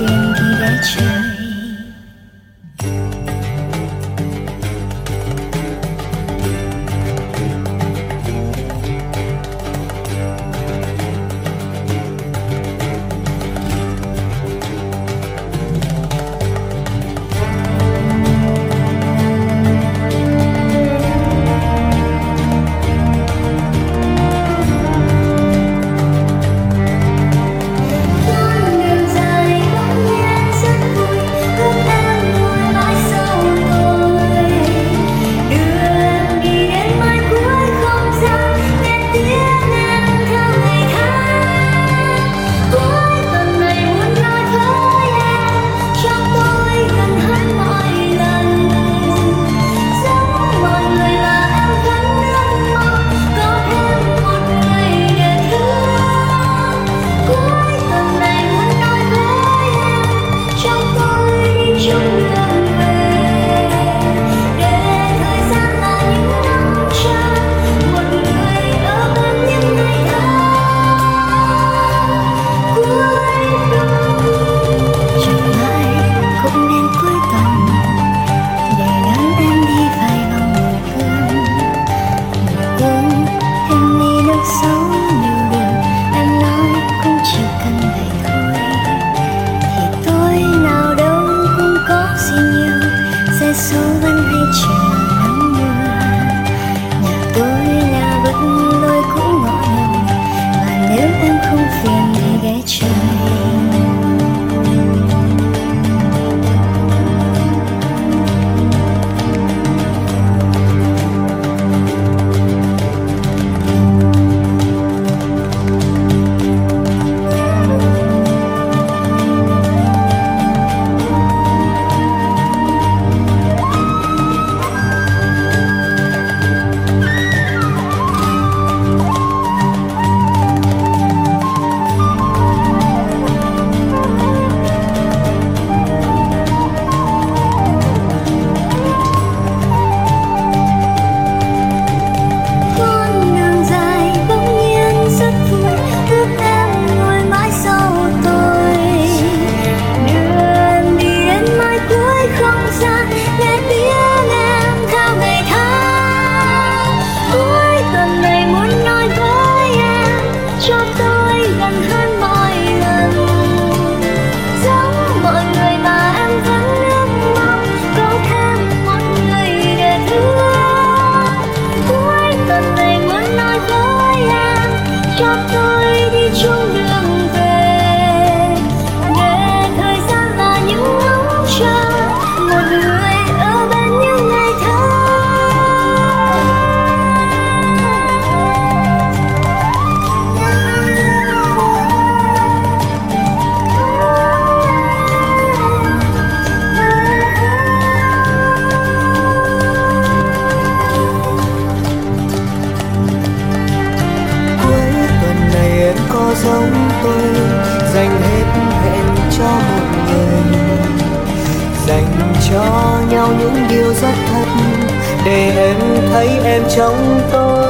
Skin direction So when tôi dành hết hẹn cho một người. Dành cho nhau những điều rất thật, để em thấy em trong tôi.